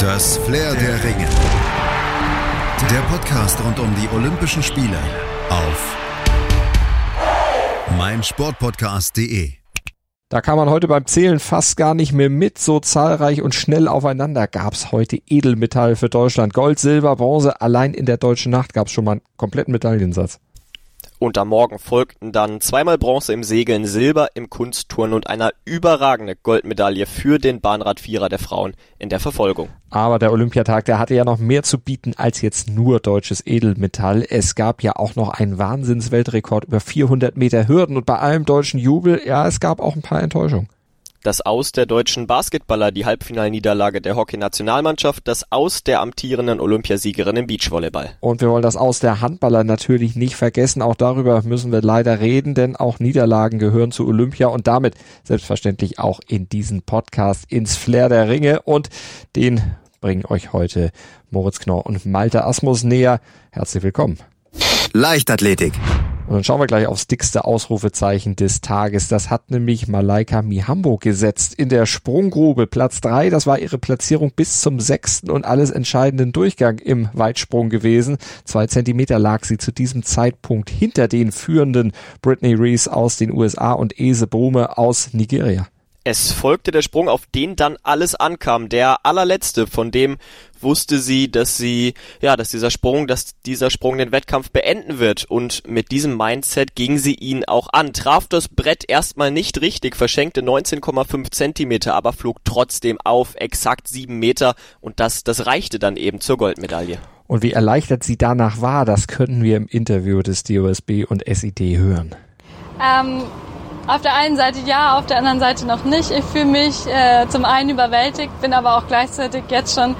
Das Flair der Ringe. Der Podcast rund um die Olympischen Spiele auf meinsportpodcast.de. Da kam man heute beim Zählen fast gar nicht mehr mit. So zahlreich und schnell aufeinander gab es heute Edelmetall für Deutschland. Gold, Silber, Bronze. Allein in der deutschen Nacht gab es schon mal einen kompletten Medaillensatz. Und am Morgen folgten dann zweimal Bronze im Segeln, Silber im Kunstturnen und eine überragende Goldmedaille für den Bahnradvierer der Frauen in der Verfolgung. Aber der Olympiatag, der hatte ja noch mehr zu bieten als jetzt nur deutsches Edelmetall. Es gab ja auch noch einen Wahnsinnsweltrekord über 400 Meter Hürden und bei allem deutschen Jubel, ja, es gab auch ein paar Enttäuschungen das Aus der deutschen Basketballer, die Halbfinalniederlage der Hockeynationalmannschaft, das Aus der amtierenden Olympiasiegerin im Beachvolleyball. Und wir wollen das Aus der Handballer natürlich nicht vergessen. Auch darüber müssen wir leider reden, denn auch Niederlagen gehören zu Olympia und damit selbstverständlich auch in diesen Podcast ins Flair der Ringe. Und den bringen euch heute Moritz Knorr und Malte Asmus näher. Herzlich willkommen. Leichtathletik. Und dann schauen wir gleich aufs dickste Ausrufezeichen des Tages. Das hat nämlich Malaika Mihambo gesetzt in der Sprunggrube. Platz drei, das war ihre Platzierung bis zum sechsten und alles entscheidenden Durchgang im Weitsprung gewesen. Zwei Zentimeter lag sie zu diesem Zeitpunkt hinter den führenden Britney Reese aus den USA und Ese Brume aus Nigeria. Es folgte der Sprung, auf den dann alles ankam. Der allerletzte, von dem wusste sie, dass sie, ja, dass dieser Sprung, dass dieser Sprung den Wettkampf beenden wird. Und mit diesem Mindset ging sie ihn auch an. Traf das Brett erstmal nicht richtig, verschenkte 19,5 Zentimeter, aber flog trotzdem auf exakt sieben Meter. Und das, das reichte dann eben zur Goldmedaille. Und wie erleichtert sie danach war, das können wir im Interview des DOSB und SID hören. Ähm auf der einen Seite ja, auf der anderen Seite noch nicht. Ich fühle mich äh, zum einen überwältigt, bin aber auch gleichzeitig jetzt schon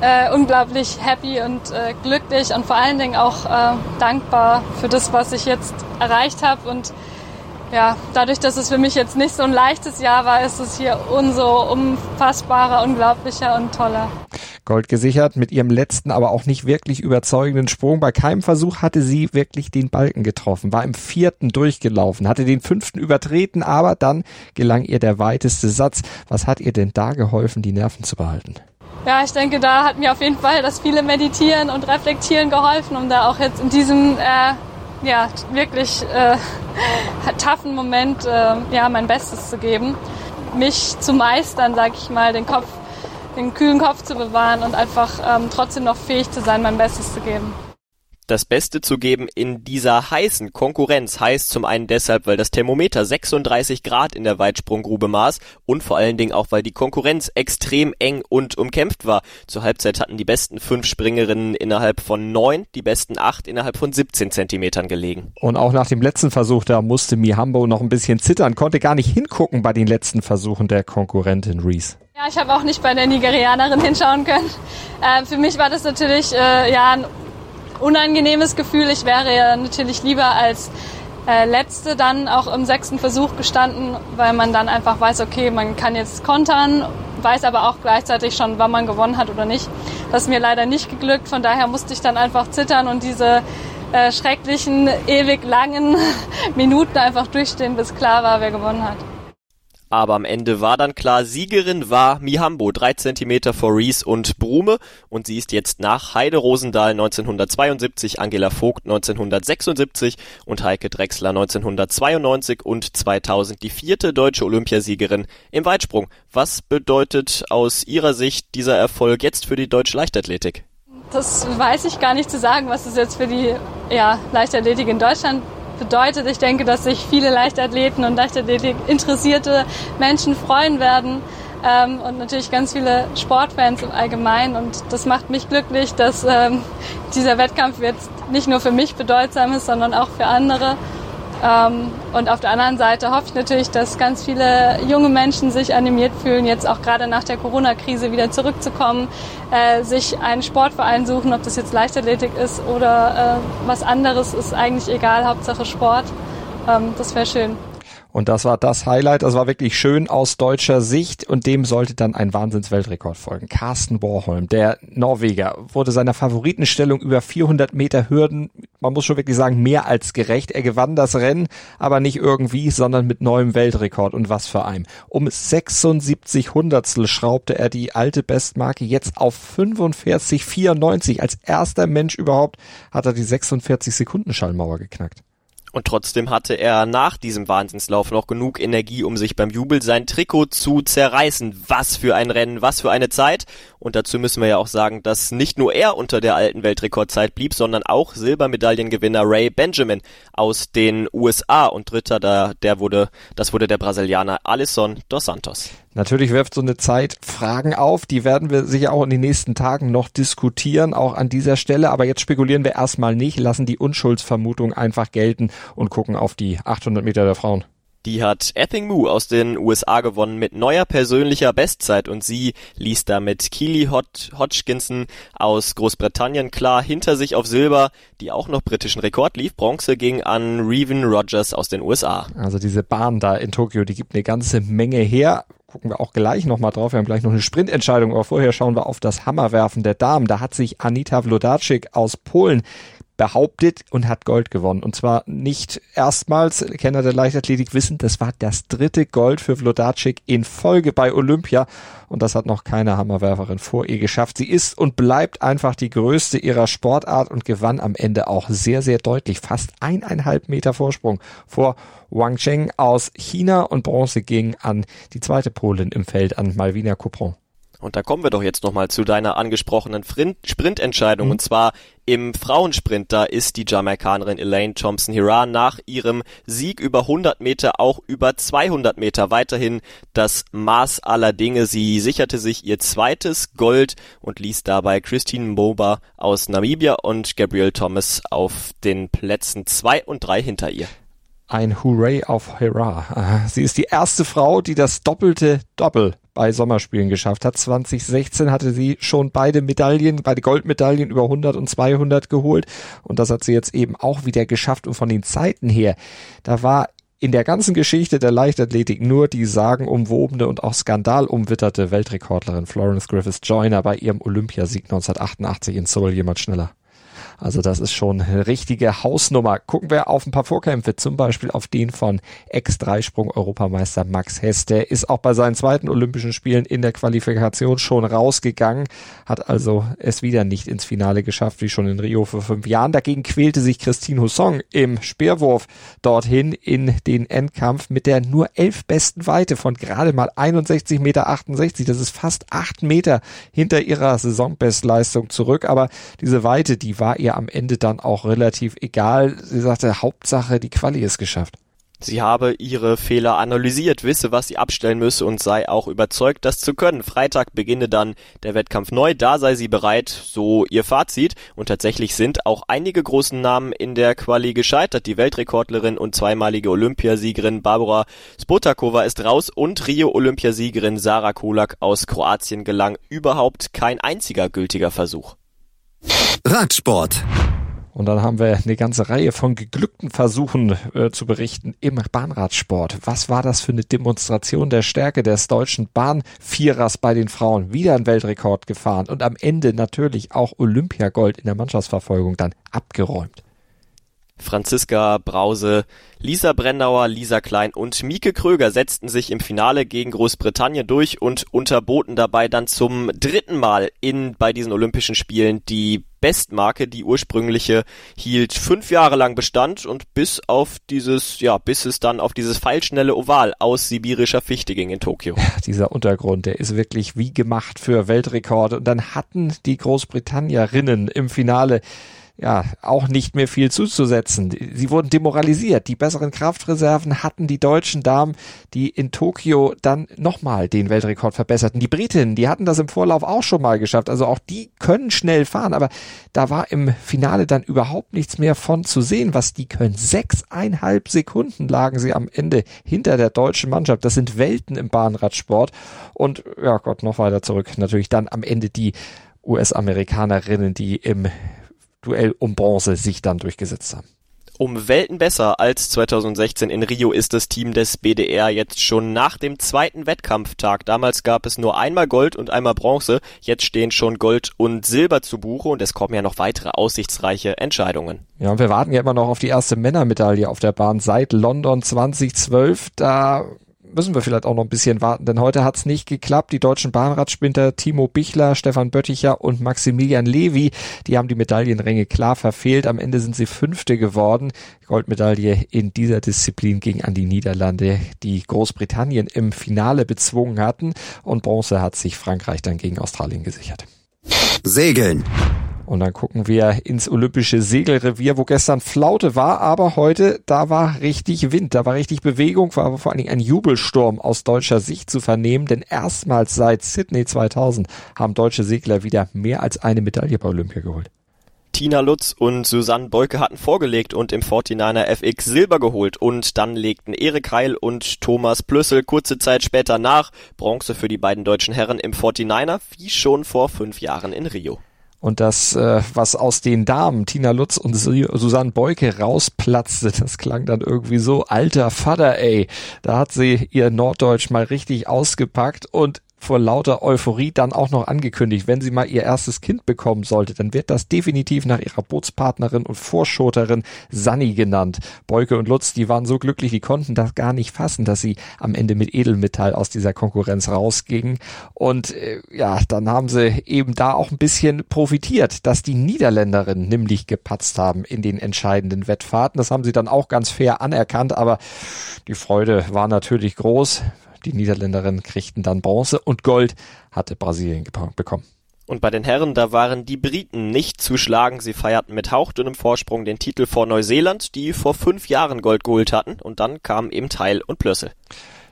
äh, unglaublich happy und äh, glücklich und vor allen Dingen auch äh, dankbar für das, was ich jetzt erreicht habe und ja, dadurch, dass es für mich jetzt nicht so ein leichtes Jahr war, ist es hier umso unfassbarer, unglaublicher und toller. Gold gesichert mit ihrem letzten, aber auch nicht wirklich überzeugenden Sprung. Bei keinem Versuch hatte sie wirklich den Balken getroffen, war im vierten durchgelaufen, hatte den fünften übertreten, aber dann gelang ihr der weiteste Satz. Was hat ihr denn da geholfen, die Nerven zu behalten? Ja, ich denke, da hat mir auf jeden Fall das viele Meditieren und Reflektieren geholfen, um da auch jetzt in diesem äh, ja, wirklich äh, toughen Moment äh, ja, mein Bestes zu geben. Mich zu meistern, sag ich mal, den Kopf, den kühlen Kopf zu bewahren und einfach ähm, trotzdem noch fähig zu sein, mein Bestes zu geben das Beste zu geben in dieser heißen Konkurrenz heißt zum einen deshalb, weil das Thermometer 36 Grad in der Weitsprunggrube maß und vor allen Dingen auch, weil die Konkurrenz extrem eng und umkämpft war. Zur Halbzeit hatten die besten fünf Springerinnen innerhalb von neun, die besten acht innerhalb von 17 Zentimetern gelegen. Und auch nach dem letzten Versuch, da musste Mihambo noch ein bisschen zittern, konnte gar nicht hingucken bei den letzten Versuchen der Konkurrentin Reese. Ja, ich habe auch nicht bei der Nigerianerin hinschauen können. Äh, für mich war das natürlich äh, ja ein unangenehmes Gefühl. Ich wäre ja natürlich lieber als äh, letzte dann auch im sechsten Versuch gestanden, weil man dann einfach weiß, okay, man kann jetzt kontern, weiß aber auch gleichzeitig schon, wann man gewonnen hat oder nicht. Das ist mir leider nicht geglückt, von daher musste ich dann einfach zittern und diese äh, schrecklichen, ewig langen Minuten einfach durchstehen, bis klar war, wer gewonnen hat. Aber am Ende war dann klar, Siegerin war Mihambo, drei Zentimeter vor Rees und Brume. Und sie ist jetzt nach Heide Rosendahl 1972, Angela Vogt 1976 und Heike Drechsler 1992 und 2000 die vierte deutsche Olympiasiegerin im Weitsprung. Was bedeutet aus Ihrer Sicht dieser Erfolg jetzt für die deutsche Leichtathletik? Das weiß ich gar nicht zu sagen, was es jetzt für die ja, Leichtathletik in Deutschland bedeutet. Ich denke, dass sich viele Leichtathleten und Leichtathletik interessierte Menschen freuen werden. Ähm, und natürlich ganz viele Sportfans im Allgemeinen. Und das macht mich glücklich, dass ähm, dieser Wettkampf jetzt nicht nur für mich bedeutsam ist, sondern auch für andere. Ähm, und auf der anderen Seite hoffe ich natürlich, dass ganz viele junge Menschen sich animiert fühlen, jetzt auch gerade nach der Corona-Krise wieder zurückzukommen, äh, sich einen Sportverein suchen, ob das jetzt Leichtathletik ist oder äh, was anderes, ist eigentlich egal, Hauptsache Sport. Ähm, das wäre schön. Und das war das Highlight. Das war wirklich schön aus deutscher Sicht und dem sollte dann ein Wahnsinnsweltrekord folgen. Carsten Warholm, der Norweger, wurde seiner Favoritenstellung über 400 Meter Hürden, man muss schon wirklich sagen, mehr als gerecht. Er gewann das Rennen, aber nicht irgendwie, sondern mit neuem Weltrekord und was für einem. Um 76 Hundertstel schraubte er die alte Bestmarke jetzt auf 45,94. Als erster Mensch überhaupt hat er die 46 Sekunden Schallmauer geknackt. Und trotzdem hatte er nach diesem Wahnsinnslauf noch genug Energie, um sich beim Jubel sein Trikot zu zerreißen. Was für ein Rennen, was für eine Zeit. Und dazu müssen wir ja auch sagen, dass nicht nur er unter der alten Weltrekordzeit blieb, sondern auch Silbermedaillengewinner Ray Benjamin aus den USA und Dritter, da, der wurde, das wurde der Brasilianer Alisson dos Santos. Natürlich wirft so eine Zeit Fragen auf, die werden wir sicher auch in den nächsten Tagen noch diskutieren, auch an dieser Stelle. Aber jetzt spekulieren wir erstmal nicht, lassen die Unschuldsvermutung einfach gelten und gucken auf die 800 Meter der Frauen. Die hat Epping Moo aus den USA gewonnen mit neuer persönlicher Bestzeit und sie ließ damit Keely Hod Hodgkinson aus Großbritannien klar hinter sich auf Silber, die auch noch britischen Rekord lief. Bronze ging an Reven Rogers aus den USA. Also diese Bahn da in Tokio, die gibt eine ganze Menge her gucken wir auch gleich nochmal drauf. Wir haben gleich noch eine Sprintentscheidung, aber vorher schauen wir auf das Hammerwerfen der Damen. Da hat sich Anita Wlodarczyk aus Polen behauptet und hat Gold gewonnen. Und zwar nicht erstmals, Kenner der Leichtathletik wissen, das war das dritte Gold für Vlodarczyk in Folge bei Olympia. Und das hat noch keine Hammerwerferin vor ihr geschafft. Sie ist und bleibt einfach die größte ihrer Sportart und gewann am Ende auch sehr, sehr deutlich. Fast eineinhalb Meter Vorsprung vor Wang Cheng aus China und Bronze ging an die zweite Polin im Feld, an Malvina Coupon. Und da kommen wir doch jetzt nochmal zu deiner angesprochenen Sprintentscheidung. Mhm. Und zwar im Frauensprint, da ist die Jamaikanerin Elaine Thompson-Hiran nach ihrem Sieg über 100 Meter auch über 200 Meter weiterhin das Maß aller Dinge. Sie sicherte sich ihr zweites Gold und ließ dabei Christine Mboba aus Namibia und Gabrielle Thomas auf den Plätzen zwei und drei hinter ihr ein Hooray auf Hurrah. Sie ist die erste Frau, die das doppelte Doppel bei Sommerspielen geschafft hat. 2016 hatte sie schon beide Medaillen, beide Goldmedaillen über 100 und 200 geholt und das hat sie jetzt eben auch wieder geschafft und von den Zeiten her, da war in der ganzen Geschichte der Leichtathletik nur die sagenumwobene und auch skandalumwitterte Weltrekordlerin Florence Griffiths Joyner bei ihrem Olympiasieg 1988 in Seoul jemals schneller. Also das ist schon eine richtige Hausnummer. Gucken wir auf ein paar Vorkämpfe, zum Beispiel auf den von Ex-Dreisprung-Europameister Max Hess. Der ist auch bei seinen zweiten Olympischen Spielen in der Qualifikation schon rausgegangen, hat also es wieder nicht ins Finale geschafft, wie schon in Rio vor fünf Jahren. Dagegen quälte sich Christine Hussong im Speerwurf dorthin in den Endkampf mit der nur elf besten Weite von gerade mal 61,68 Meter. Das ist fast acht Meter hinter ihrer Saisonbestleistung zurück. Aber diese Weite, die war ihr ihr am Ende dann auch relativ egal. Sie sagte, Hauptsache, die Quali ist geschafft. Sie habe ihre Fehler analysiert, wisse, was sie abstellen müsse und sei auch überzeugt, das zu können. Freitag beginne dann der Wettkampf neu, da sei sie bereit, so ihr Fazit. Und tatsächlich sind auch einige großen Namen in der Quali gescheitert. Die Weltrekordlerin und zweimalige Olympiasiegerin Barbara Spotakova ist raus und Rio-Olympiasiegerin Sarah Kulak aus Kroatien gelang überhaupt kein einziger gültiger Versuch. Radsport. Und dann haben wir eine ganze Reihe von geglückten Versuchen äh, zu berichten im Bahnradsport. Was war das für eine Demonstration der Stärke des deutschen Bahnvierers bei den Frauen? Wieder ein Weltrekord gefahren und am Ende natürlich auch Olympiagold in der Mannschaftsverfolgung dann abgeräumt. Franziska Brause, Lisa Brennauer, Lisa Klein und Mieke Kröger setzten sich im Finale gegen Großbritannien durch und unterboten dabei dann zum dritten Mal in bei diesen Olympischen Spielen die Bestmarke, die ursprüngliche hielt fünf Jahre lang Bestand und bis auf dieses, ja, bis es dann auf dieses feilschnelle Oval aus sibirischer Fichte ging in Tokio. Ja, dieser Untergrund, der ist wirklich wie gemacht für Weltrekorde. Und dann hatten die Großbritannierinnen im Finale ja, auch nicht mehr viel zuzusetzen. Sie wurden demoralisiert. Die besseren Kraftreserven hatten die deutschen Damen, die in Tokio dann nochmal den Weltrekord verbesserten. Die Britinnen, die hatten das im Vorlauf auch schon mal geschafft. Also auch die können schnell fahren, aber da war im Finale dann überhaupt nichts mehr von zu sehen, was die können. Sechseinhalb Sekunden lagen sie am Ende hinter der deutschen Mannschaft. Das sind Welten im Bahnradsport. Und ja Gott, noch weiter zurück. Natürlich dann am Ende die US-Amerikanerinnen, die im Duell um Bronze sich dann durchgesetzt haben. Um Welten besser als 2016 in Rio ist das Team des BDR jetzt schon nach dem zweiten Wettkampftag. Damals gab es nur einmal Gold und einmal Bronze. Jetzt stehen schon Gold und Silber zu Buche und es kommen ja noch weitere aussichtsreiche Entscheidungen. Ja, und wir warten ja immer noch auf die erste Männermedaille auf der Bahn seit London 2012. Da müssen wir vielleicht auch noch ein bisschen warten, denn heute hat es nicht geklappt. Die deutschen Bahnradsprinter Timo Bichler, Stefan Bötticher und Maximilian Levi, die haben die Medaillenränge klar verfehlt. Am Ende sind sie Fünfte geworden. Goldmedaille in dieser Disziplin ging an die Niederlande, die Großbritannien im Finale bezwungen hatten. Und Bronze hat sich Frankreich dann gegen Australien gesichert. Segeln. Und dann gucken wir ins olympische Segelrevier, wo gestern Flaute war, aber heute, da war richtig Wind, da war richtig Bewegung, war aber vor allen Dingen ein Jubelsturm aus deutscher Sicht zu vernehmen, denn erstmals seit Sydney 2000 haben deutsche Segler wieder mehr als eine Medaille bei Olympia geholt. Tina Lutz und Susanne Beuke hatten vorgelegt und im 49er FX Silber geholt und dann legten Erik Heil und Thomas Plüssel kurze Zeit später nach. Bronze für die beiden deutschen Herren im 49er, wie schon vor fünf Jahren in Rio. Und das, äh, was aus den Damen, Tina Lutz und Susanne Beuke rausplatzte, das klang dann irgendwie so, alter Vater, ey. Da hat sie ihr Norddeutsch mal richtig ausgepackt und vor lauter Euphorie dann auch noch angekündigt, wenn sie mal ihr erstes Kind bekommen sollte, dann wird das definitiv nach ihrer Bootspartnerin und Vorschoterin Sanni genannt. Beuke und Lutz, die waren so glücklich, die konnten das gar nicht fassen, dass sie am Ende mit Edelmetall aus dieser Konkurrenz rausgingen. Und äh, ja, dann haben sie eben da auch ein bisschen profitiert, dass die Niederländerinnen nämlich gepatzt haben in den entscheidenden Wettfahrten. Das haben sie dann auch ganz fair anerkannt, aber die Freude war natürlich groß. Die Niederländerinnen kriegten dann Bronze und Gold hatte Brasilien bekommen. Und bei den Herren, da waren die Briten nicht zu schlagen. Sie feierten mit hauchdünnem Vorsprung den Titel vor Neuseeland, die vor fünf Jahren Gold geholt hatten. Und dann kamen eben Teil und Plössel.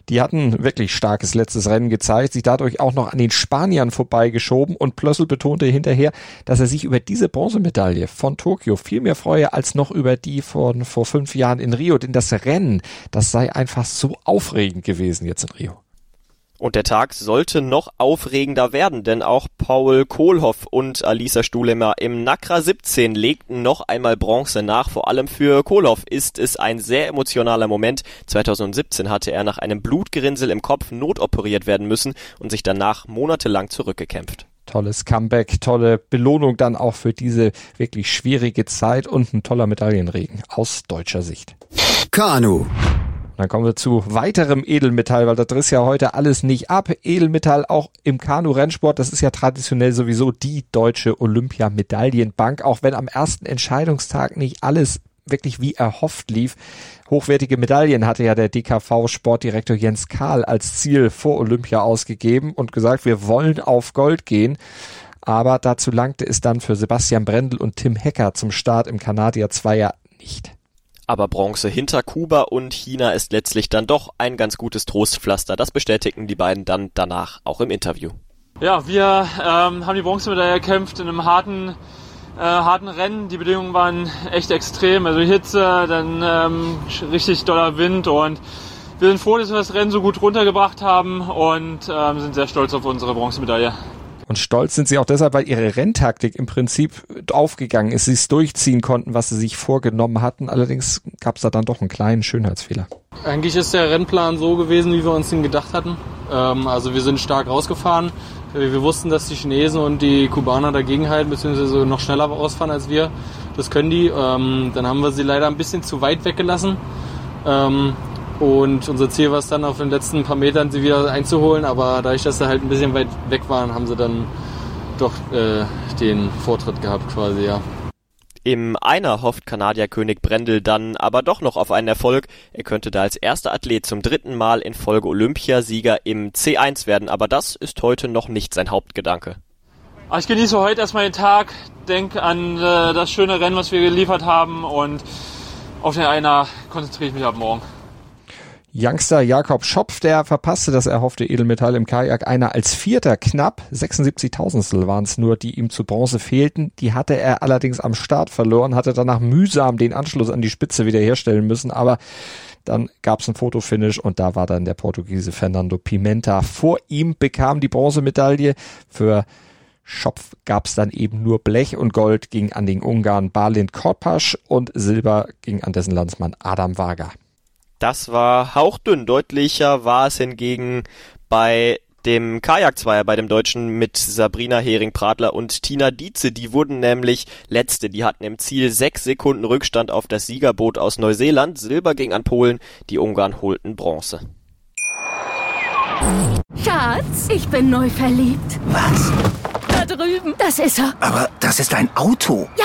Die hatten wirklich starkes letztes Rennen gezeigt, sich dadurch auch noch an den Spaniern vorbeigeschoben. Und Plössel betonte hinterher, dass er sich über diese Bronzemedaille von Tokio viel mehr freue als noch über die von vor fünf Jahren in Rio, denn das Rennen, das sei einfach so aufregend gewesen jetzt in Rio. Und der Tag sollte noch aufregender werden, denn auch Paul Kohlhoff und Alisa Stuhlemer im Nakra 17 legten noch einmal Bronze nach. Vor allem für Kohlhoff ist es ein sehr emotionaler Moment. 2017 hatte er nach einem Blutgerinnsel im Kopf notoperiert werden müssen und sich danach monatelang zurückgekämpft. Tolles Comeback, tolle Belohnung dann auch für diese wirklich schwierige Zeit und ein toller Medaillenregen aus deutscher Sicht. Kanu. Dann kommen wir zu weiterem Edelmetall, weil das riss ja heute alles nicht ab. Edelmetall auch im Kanu-Rennsport, das ist ja traditionell sowieso die deutsche Olympiamedaillenbank, auch wenn am ersten Entscheidungstag nicht alles wirklich wie erhofft lief. Hochwertige Medaillen hatte ja der DKV-Sportdirektor Jens Kahl als Ziel vor Olympia ausgegeben und gesagt, wir wollen auf Gold gehen. Aber dazu langte es dann für Sebastian Brendel und Tim Hecker zum Start im Kanadier Zweier nicht. Aber Bronze hinter Kuba und China ist letztlich dann doch ein ganz gutes Trostpflaster. Das bestätigten die beiden dann danach auch im Interview. Ja, wir ähm, haben die Bronzemedaille erkämpft in einem harten, äh, harten Rennen. Die Bedingungen waren echt extrem. Also Hitze, dann ähm, richtig doller Wind und wir sind froh, dass wir das Rennen so gut runtergebracht haben und ähm, sind sehr stolz auf unsere Bronzemedaille. Und stolz sind sie auch deshalb, weil ihre Renntaktik im Prinzip aufgegangen ist, sie es durchziehen konnten, was sie sich vorgenommen hatten. Allerdings gab es da dann doch einen kleinen Schönheitsfehler. Eigentlich ist der Rennplan so gewesen, wie wir uns ihn gedacht hatten. Ähm, also wir sind stark rausgefahren. Wir wussten, dass die Chinesen und die Kubaner dagegenhalten, beziehungsweise noch schneller rausfahren als wir. Das können die. Ähm, dann haben wir sie leider ein bisschen zu weit weggelassen. Ähm, und unser Ziel war es dann auf den letzten paar Metern sie wieder einzuholen, aber dadurch, dass sie halt ein bisschen weit weg waren, haben sie dann doch äh, den Vortritt gehabt quasi, ja. Im Einer hofft Kanadier König Brendel dann aber doch noch auf einen Erfolg. Er könnte da als erster Athlet zum dritten Mal in Folge Olympiasieger im C1 werden, aber das ist heute noch nicht sein Hauptgedanke. Ah, ich genieße heute erstmal den Tag, denke an äh, das schöne Rennen, was wir geliefert haben und auf den Einer konzentriere ich mich ab morgen. Youngster Jakob Schopf, der verpasste das erhoffte Edelmetall im Kajak. Einer als Vierter knapp, 76.000 waren es nur, die ihm zu Bronze fehlten. Die hatte er allerdings am Start verloren, hatte danach mühsam den Anschluss an die Spitze wiederherstellen müssen, aber dann gab es ein Fotofinish und da war dann der Portugiese Fernando Pimenta vor ihm, bekam die Bronzemedaille für Schopf gab's dann eben nur Blech und Gold ging an den Ungarn Balint Korpasch und Silber ging an dessen Landsmann Adam Wager. Das war hauchdünn. Deutlicher war es hingegen bei dem Kajakzweier bei dem Deutschen mit Sabrina Hering-Pradler und Tina Dietze. Die wurden nämlich Letzte. Die hatten im Ziel sechs Sekunden Rückstand auf das Siegerboot aus Neuseeland. Silber ging an Polen. Die Ungarn holten Bronze. Schatz, ich bin neu verliebt. Was? Da drüben. Das ist er. Aber das ist ein Auto. Ja,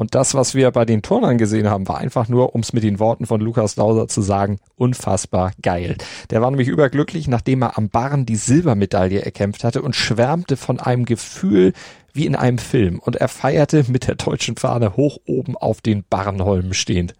Und das, was wir bei den Turnern gesehen haben, war einfach nur, um es mit den Worten von Lukas Lauser zu sagen, unfassbar geil. Der war nämlich überglücklich, nachdem er am Barren die Silbermedaille erkämpft hatte und schwärmte von einem Gefühl wie in einem Film. Und er feierte mit der deutschen Fahne hoch oben auf den Barrenholmen stehend.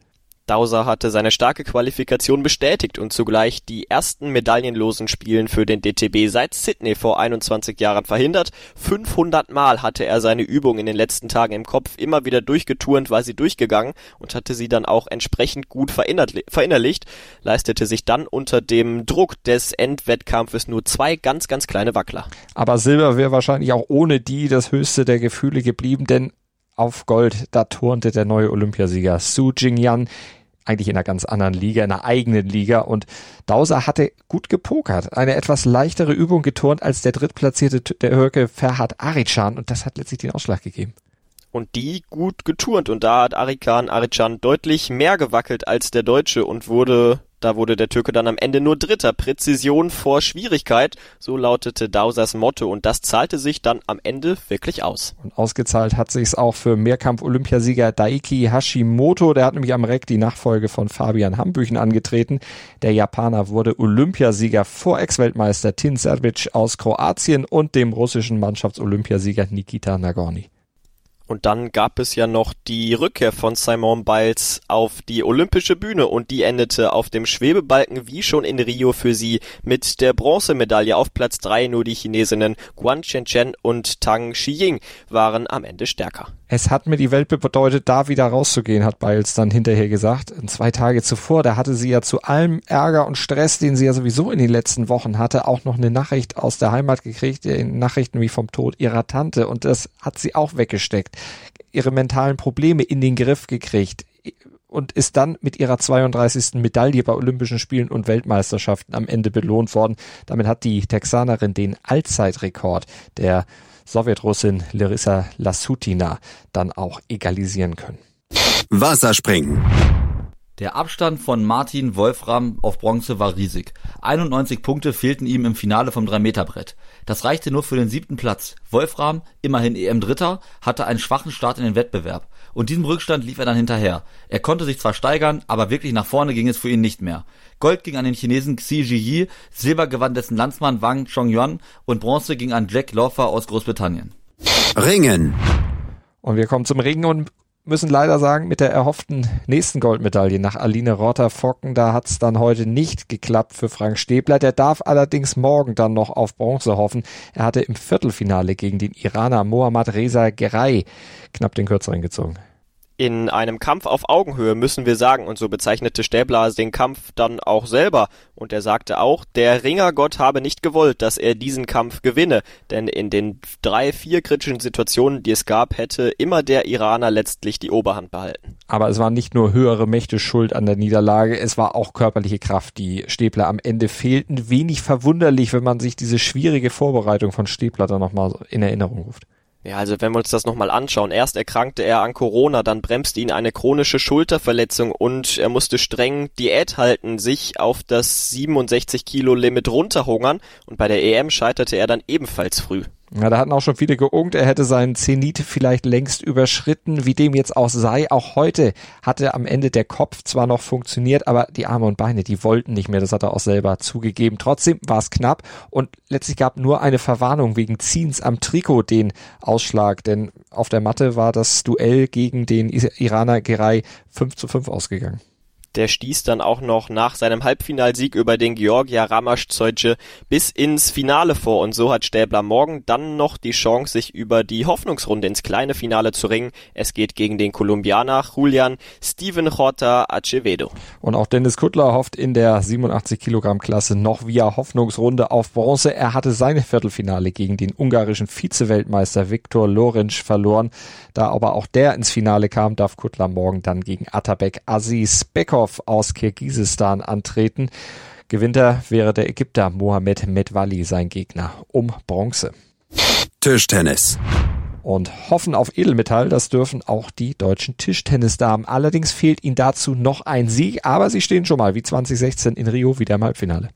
Dowser hatte seine starke Qualifikation bestätigt und zugleich die ersten medaillenlosen Spielen für den DTB seit Sydney vor 21 Jahren verhindert. 500 Mal hatte er seine Übung in den letzten Tagen im Kopf immer wieder durchgeturnt, war sie durchgegangen und hatte sie dann auch entsprechend gut verinnerlicht, leistete sich dann unter dem Druck des Endwettkampfes nur zwei ganz, ganz kleine Wackler. Aber Silber wäre wahrscheinlich auch ohne die das höchste der Gefühle geblieben, denn auf Gold, da turnte der neue Olympiasieger Su Jingyan eigentlich in einer ganz anderen Liga, in einer eigenen Liga. Und Dauser hatte gut gepokert, eine etwas leichtere Übung geturnt als der drittplatzierte der Türke Ferhat Arichan. Und das hat letztlich den Ausschlag gegeben. Und die gut geturnt. Und da hat Arikan Arichan deutlich mehr gewackelt als der Deutsche und wurde da wurde der Türke dann am Ende nur Dritter. Präzision vor Schwierigkeit, so lautete Dausers Motto und das zahlte sich dann am Ende wirklich aus. Und ausgezahlt hat sich's auch für Mehrkampf-Olympiasieger Daiki Hashimoto. Der hat nämlich am Reck die Nachfolge von Fabian Hambüchen angetreten. Der Japaner wurde Olympiasieger vor Ex-Weltmeister Tin Serbic aus Kroatien und dem russischen Mannschaftsolympiasieger Nikita Nagorny. Und dann gab es ja noch die Rückkehr von Simon Biles auf die olympische Bühne und die endete auf dem Schwebebalken wie schon in Rio für sie mit der Bronzemedaille auf Platz drei. Nur die Chinesinnen Guan Chen und Tang Xiying waren am Ende stärker. Es hat mir die Welt bedeutet, da wieder rauszugehen, hat Biles dann hinterher gesagt. Zwei Tage zuvor, da hatte sie ja zu allem Ärger und Stress, den sie ja sowieso in den letzten Wochen hatte, auch noch eine Nachricht aus der Heimat gekriegt, Nachrichten wie vom Tod ihrer Tante. Und das hat sie auch weggesteckt ihre mentalen Probleme in den Griff gekriegt und ist dann mit ihrer 32. Medaille bei Olympischen Spielen und Weltmeisterschaften am Ende belohnt worden. Damit hat die Texanerin den Allzeitrekord der Sowjetrussin Larissa Lasutina dann auch egalisieren können. Wasserspringen. Der Abstand von Martin Wolfram auf Bronze war riesig. 91 Punkte fehlten ihm im Finale vom 3-Meter-Brett. Das reichte nur für den siebten Platz. Wolfram, immerhin EM-Dritter, hatte einen schwachen Start in den Wettbewerb. Und diesem Rückstand lief er dann hinterher. Er konnte sich zwar steigern, aber wirklich nach vorne ging es für ihn nicht mehr. Gold ging an den Chinesen Xi Jiyi, Silber gewann dessen Landsmann Wang Chongyuan und Bronze ging an Jack Lawfer aus Großbritannien. Ringen. Und wir kommen zum Ringen und müssen leider sagen, mit der erhofften nächsten Goldmedaille nach Aline Rotter-Focken, da hat's dann heute nicht geklappt für Frank Stäbler. Der darf allerdings morgen dann noch auf Bronze hoffen. Er hatte im Viertelfinale gegen den Iraner Mohammad Reza Geray knapp den Kürzeren gezogen in einem Kampf auf Augenhöhe, müssen wir sagen. Und so bezeichnete Stäbler den Kampf dann auch selber. Und er sagte auch, der Ringergott habe nicht gewollt, dass er diesen Kampf gewinne. Denn in den drei, vier kritischen Situationen, die es gab, hätte immer der Iraner letztlich die Oberhand behalten. Aber es waren nicht nur höhere Mächte schuld an der Niederlage, es war auch körperliche Kraft, die Stäbler am Ende fehlten. Wenig verwunderlich, wenn man sich diese schwierige Vorbereitung von Stäbler dann nochmal in Erinnerung ruft. Ja, also wenn wir uns das nochmal anschauen. Erst erkrankte er an Corona, dann bremste ihn eine chronische Schulterverletzung und er musste streng Diät halten, sich auf das 67 Kilo Limit runterhungern und bei der EM scheiterte er dann ebenfalls früh. Ja, da hatten auch schon viele geungt, er hätte seinen Zenit vielleicht längst überschritten, wie dem jetzt auch sei. Auch heute hatte am Ende der Kopf zwar noch funktioniert, aber die Arme und Beine, die wollten nicht mehr. Das hat er auch selber zugegeben. Trotzdem war es knapp und letztlich gab nur eine Verwarnung wegen Ziehens am Trikot den Ausschlag, denn auf der Matte war das Duell gegen den Iraner Geray 5 zu 5 ausgegangen. Der stieß dann auch noch nach seinem Halbfinalsieg über den Georgia Ramaschzeutsche bis ins Finale vor und so hat Stäbler morgen dann noch die Chance, sich über die Hoffnungsrunde ins kleine Finale zu ringen. Es geht gegen den Kolumbianer Julian Steven Jota Acevedo. Und auch Dennis Kuttler hofft in der 87 Kilogramm Klasse noch via Hoffnungsrunde auf Bronze. Er hatte seine Viertelfinale gegen den ungarischen Vize-Weltmeister Viktor Lorenz verloren. Da aber auch der ins Finale kam, darf Kuttler morgen dann gegen Atabek Aziz Bekov Kirchhoff aus Kirgisistan antreten. Gewinner wäre der Ägypter Mohamed Medvali sein Gegner um Bronze. Tischtennis. Und hoffen auf Edelmetall, das dürfen auch die deutschen Tischtennisdamen. Allerdings fehlt ihnen dazu noch ein Sieg, aber sie stehen schon mal wie 2016 in Rio wieder im Halbfinale.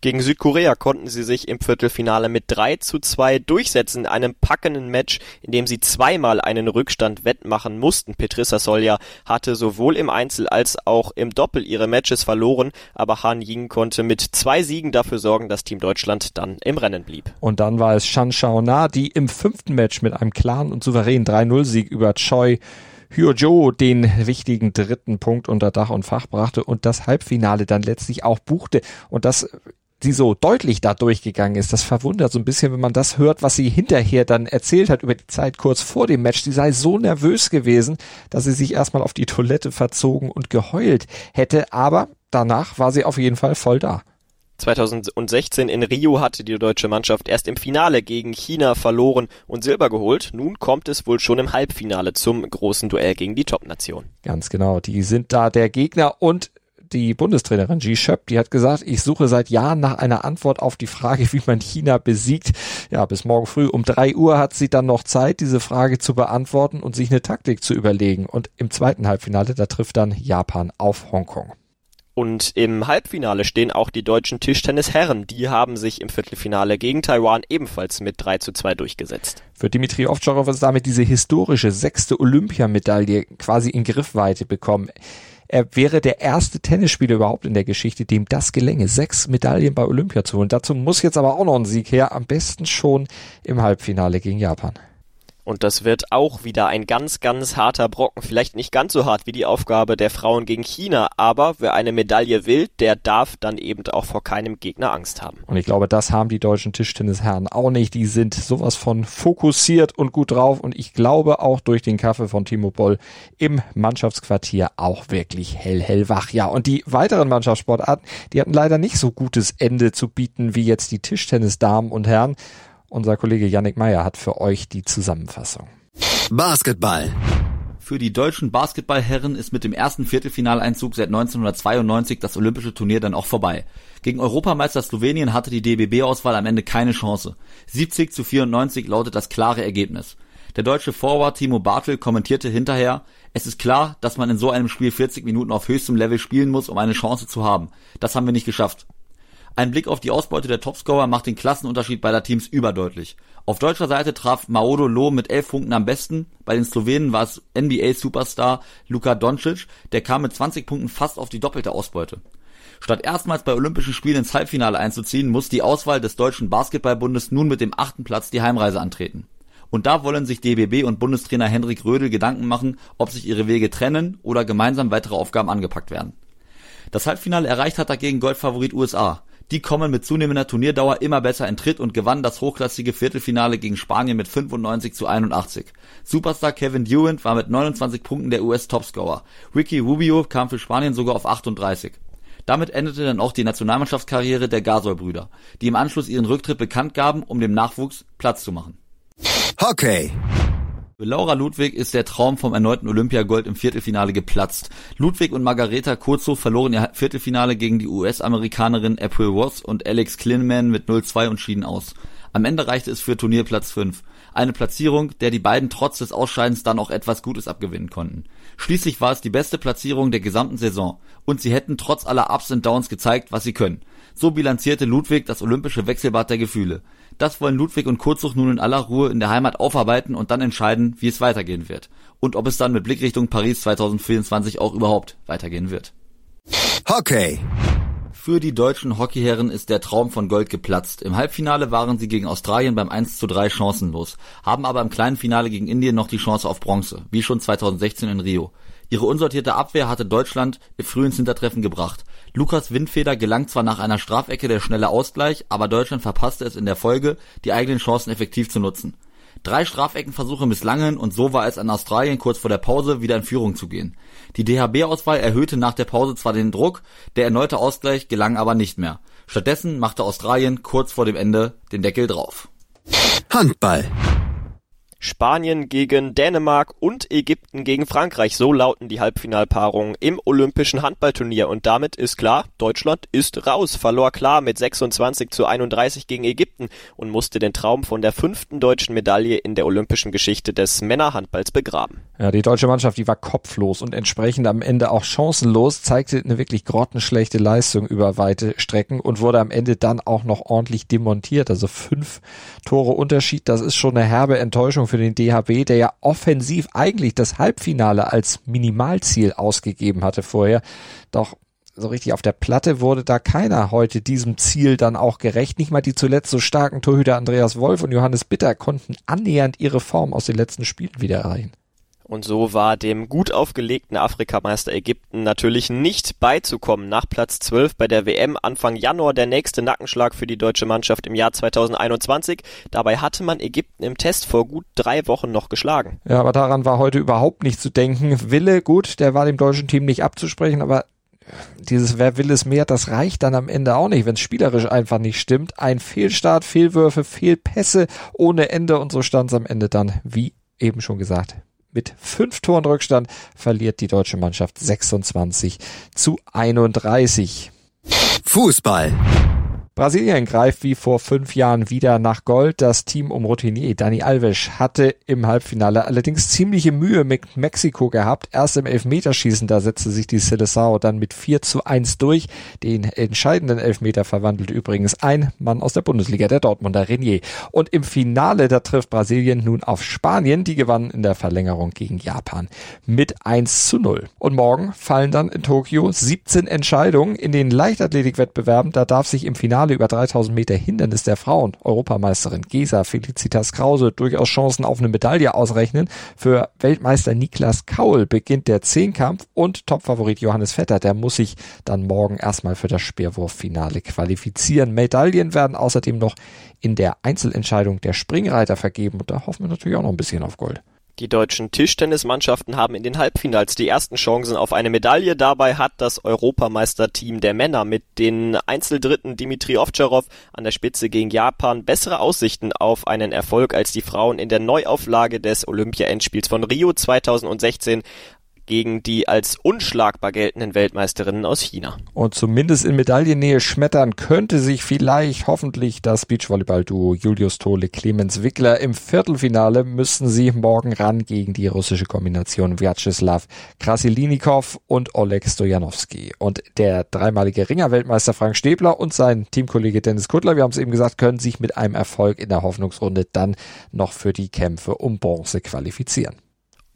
Gegen Südkorea konnten sie sich im Viertelfinale mit 3 zu 2 durchsetzen in einem packenden Match, in dem sie zweimal einen Rückstand wettmachen mussten. Petrissa Solja hatte sowohl im Einzel als auch im Doppel ihre Matches verloren, aber Han Ying konnte mit zwei Siegen dafür sorgen, dass Team Deutschland dann im Rennen blieb. Und dann war es Shan Shao-Na, die im fünften Match mit einem klaren und souveränen 3-0-Sieg über Choi Hyojo den wichtigen dritten Punkt unter Dach und Fach brachte und das Halbfinale dann letztlich auch buchte. Und das sie so deutlich da durchgegangen ist. Das verwundert so ein bisschen, wenn man das hört, was sie hinterher dann erzählt hat über die Zeit kurz vor dem Match. Sie sei so nervös gewesen, dass sie sich erstmal auf die Toilette verzogen und geheult hätte, aber danach war sie auf jeden Fall voll da. 2016 in Rio hatte die deutsche Mannschaft erst im Finale gegen China verloren und Silber geholt. Nun kommt es wohl schon im Halbfinale zum großen Duell gegen die Top-Nation. Ganz genau, die sind da der Gegner und die Bundestrainerin Ji Schöp, die hat gesagt, ich suche seit Jahren nach einer Antwort auf die Frage, wie man China besiegt. Ja, bis morgen früh um drei Uhr hat sie dann noch Zeit, diese Frage zu beantworten und sich eine Taktik zu überlegen. Und im zweiten Halbfinale, da trifft dann Japan auf Hongkong. Und im Halbfinale stehen auch die deutschen Tischtennisherren. Die haben sich im Viertelfinale gegen Taiwan ebenfalls mit 3 zu 2 durchgesetzt. Für Dimitri Ovtcharov ist damit diese historische sechste Olympiamedaille quasi in Griffweite bekommen. Er wäre der erste Tennisspieler überhaupt in der Geschichte, dem das gelänge, sechs Medaillen bei Olympia zu holen. Dazu muss jetzt aber auch noch ein Sieg her, am besten schon im Halbfinale gegen Japan. Und das wird auch wieder ein ganz, ganz harter Brocken. Vielleicht nicht ganz so hart wie die Aufgabe der Frauen gegen China, aber wer eine Medaille will, der darf dann eben auch vor keinem Gegner Angst haben. Und ich glaube, das haben die deutschen Tischtennisherren auch nicht. Die sind sowas von fokussiert und gut drauf. Und ich glaube auch durch den Kaffee von Timo Boll im Mannschaftsquartier auch wirklich hell, hell wach. Ja, und die weiteren Mannschaftssportarten, die hatten leider nicht so gutes Ende zu bieten wie jetzt die Tischtennisdamen und Herren. Unser Kollege Yannick Meyer hat für euch die Zusammenfassung. Basketball. Für die deutschen Basketballherren ist mit dem ersten Viertelfinaleinzug seit 1992 das olympische Turnier dann auch vorbei. Gegen Europameister Slowenien hatte die DBB-Auswahl am Ende keine Chance. 70 zu 94 lautet das klare Ergebnis. Der deutsche Forward Timo Bartel kommentierte hinterher, es ist klar, dass man in so einem Spiel 40 Minuten auf höchstem Level spielen muss, um eine Chance zu haben. Das haben wir nicht geschafft. Ein Blick auf die Ausbeute der Topscorer macht den Klassenunterschied beider Teams überdeutlich. Auf deutscher Seite traf Maodo Loh mit elf Punkten am besten. Bei den Slowenen war es NBA-Superstar Luka Doncic, der kam mit 20 Punkten fast auf die doppelte Ausbeute. Statt erstmals bei Olympischen Spielen ins Halbfinale einzuziehen, muss die Auswahl des Deutschen Basketballbundes nun mit dem achten Platz die Heimreise antreten. Und da wollen sich DBB und Bundestrainer Henrik Rödel Gedanken machen, ob sich ihre Wege trennen oder gemeinsam weitere Aufgaben angepackt werden. Das Halbfinale erreicht hat dagegen Goldfavorit USA. Die kommen mit zunehmender Turnierdauer immer besser in Tritt und gewannen das hochklassige Viertelfinale gegen Spanien mit 95 zu 81. Superstar Kevin Durant war mit 29 Punkten der US-Topscorer. Ricky Rubio kam für Spanien sogar auf 38. Damit endete dann auch die Nationalmannschaftskarriere der Gasol-Brüder, die im Anschluss ihren Rücktritt bekannt gaben, um dem Nachwuchs Platz zu machen. Hockey. Für Laura Ludwig ist der Traum vom erneuten Olympiagold im Viertelfinale geplatzt. Ludwig und Margareta Kurzo verloren ihr Viertelfinale gegen die US-Amerikanerin April Ross und Alex Klinman mit 0-2 und schieden aus. Am Ende reichte es für Turnierplatz 5. Eine Platzierung, der die beiden trotz des Ausscheidens dann auch etwas Gutes abgewinnen konnten. Schließlich war es die beste Platzierung der gesamten Saison und sie hätten trotz aller Ups und Downs gezeigt, was sie können. So bilanzierte Ludwig das olympische Wechselbad der Gefühle. Das wollen Ludwig und Kurzsuch nun in aller Ruhe in der Heimat aufarbeiten und dann entscheiden, wie es weitergehen wird. Und ob es dann mit Blick Richtung Paris 2024 auch überhaupt weitergehen wird. Hockey. Für die deutschen Hockeyherren ist der Traum von Gold geplatzt. Im Halbfinale waren sie gegen Australien beim 1 zu 3 chancenlos, haben aber im kleinen Finale gegen Indien noch die Chance auf Bronze, wie schon 2016 in Rio. Ihre unsortierte Abwehr hatte Deutschland früh ins Hintertreffen gebracht. Lukas Windfeder gelang zwar nach einer Strafecke der schnelle Ausgleich, aber Deutschland verpasste es in der Folge, die eigenen Chancen effektiv zu nutzen. Drei Strafeckenversuche misslangen und so war es an Australien kurz vor der Pause wieder in Führung zu gehen. Die DHB-Auswahl erhöhte nach der Pause zwar den Druck, der erneute Ausgleich gelang aber nicht mehr. Stattdessen machte Australien kurz vor dem Ende den Deckel drauf. Handball. Spanien gegen Dänemark und Ägypten gegen Frankreich. So lauten die Halbfinalpaarungen im Olympischen Handballturnier. Und damit ist klar, Deutschland ist raus, verlor klar mit 26 zu 31 gegen Ägypten und musste den Traum von der fünften deutschen Medaille in der olympischen Geschichte des Männerhandballs begraben. Ja, die deutsche Mannschaft, die war kopflos und entsprechend am Ende auch chancenlos, zeigte eine wirklich grottenschlechte Leistung über weite Strecken und wurde am Ende dann auch noch ordentlich demontiert. Also fünf Tore Unterschied, das ist schon eine herbe Enttäuschung für den DHB, der ja offensiv eigentlich das Halbfinale als Minimalziel ausgegeben hatte vorher. Doch so richtig auf der Platte wurde da keiner heute diesem Ziel dann auch gerecht. Nicht mal die zuletzt so starken Torhüter Andreas Wolf und Johannes Bitter konnten annähernd ihre Form aus den letzten Spielen wieder erreichen. Und so war dem gut aufgelegten Afrikameister Ägypten natürlich nicht beizukommen. Nach Platz 12 bei der WM Anfang Januar der nächste Nackenschlag für die deutsche Mannschaft im Jahr 2021. Dabei hatte man Ägypten im Test vor gut drei Wochen noch geschlagen. Ja, aber daran war heute überhaupt nicht zu denken. Wille, gut, der war dem deutschen Team nicht abzusprechen, aber dieses Wer will es mehr, das reicht dann am Ende auch nicht, wenn es spielerisch einfach nicht stimmt. Ein Fehlstart, Fehlwürfe, Fehlpässe ohne Ende und so stand es am Ende dann, wie eben schon gesagt, mit fünf Toren Rückstand verliert die deutsche Mannschaft 26 zu 31. Fußball. Brasilien greift wie vor fünf Jahren wieder nach Gold. Das Team um Routinier Dani Alves hatte im Halbfinale allerdings ziemliche Mühe mit Mexiko gehabt. Erst im Elfmeterschießen, da setzte sich die Seleção dann mit 4 zu 1 durch. Den entscheidenden Elfmeter verwandelt übrigens ein Mann aus der Bundesliga, der Dortmunder Renier. Und im Finale, da trifft Brasilien nun auf Spanien. Die gewannen in der Verlängerung gegen Japan mit 1 zu 0. Und morgen fallen dann in Tokio 17 Entscheidungen in den Leichtathletikwettbewerben. Da darf sich im Finale Finale über 3000 Meter Hindernis der Frauen, Europameisterin Gesa Felicitas Krause, durchaus Chancen auf eine Medaille ausrechnen. Für Weltmeister Niklas Kaul beginnt der Zehnkampf und Topfavorit Johannes Vetter, der muss sich dann morgen erstmal für das Speerwurffinale qualifizieren. Medaillen werden außerdem noch in der Einzelentscheidung der Springreiter vergeben und da hoffen wir natürlich auch noch ein bisschen auf Gold. Die deutschen Tischtennismannschaften haben in den Halbfinals die ersten Chancen auf eine Medaille. Dabei hat das Europameisterteam der Männer mit den Einzeldritten Dimitri Ovtcharov an der Spitze gegen Japan bessere Aussichten auf einen Erfolg als die Frauen in der Neuauflage des Olympia-Endspiels von Rio 2016 gegen die als unschlagbar geltenden Weltmeisterinnen aus China. Und zumindest in Medaillennähe schmettern könnte sich vielleicht hoffentlich das Beachvolleyball-Duo Julius Tole Clemens Wickler. Im Viertelfinale müssen sie morgen ran gegen die russische Kombination Vyacheslav Krasilinikov und Oleg Stojanowski. Und der dreimalige Ringer-Weltmeister Frank Stäbler und sein Teamkollege Dennis Kuttler, wir haben es eben gesagt, können sich mit einem Erfolg in der Hoffnungsrunde dann noch für die Kämpfe um Bronze qualifizieren.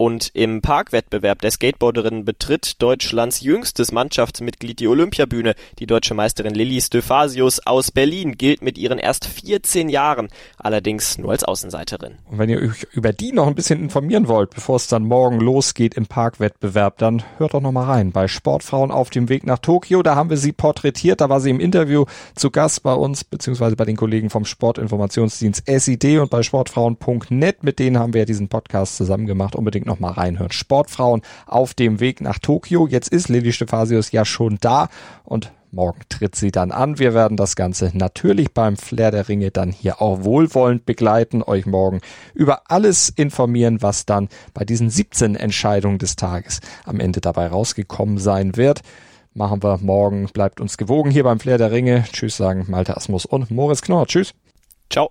Und im Parkwettbewerb der Skateboarderinnen betritt Deutschlands jüngstes Mannschaftsmitglied die Olympiabühne. Die deutsche Meisterin Lilly Stephasius aus Berlin gilt mit ihren erst 14 Jahren, allerdings nur als Außenseiterin. Und wenn ihr euch über die noch ein bisschen informieren wollt, bevor es dann morgen losgeht im Parkwettbewerb, dann hört doch noch mal rein bei Sportfrauen auf dem Weg nach Tokio. Da haben wir sie porträtiert, da war sie im Interview zu Gast bei uns, beziehungsweise bei den Kollegen vom Sportinformationsdienst SID und bei sportfrauen.net. Mit denen haben wir diesen Podcast zusammen gemacht. Unbedingt mal reinhören. Sportfrauen auf dem Weg nach Tokio. Jetzt ist Lilly Stephasius ja schon da und Morgen tritt sie dann an. Wir werden das Ganze natürlich beim Flair der Ringe dann hier auch wohlwollend begleiten, euch morgen über alles informieren, was dann bei diesen 17 Entscheidungen des Tages am Ende dabei rausgekommen sein wird. Machen wir morgen. Bleibt uns gewogen hier beim Flair der Ringe. Tschüss sagen Malte Asmus und Moritz Knorr. Tschüss. Ciao.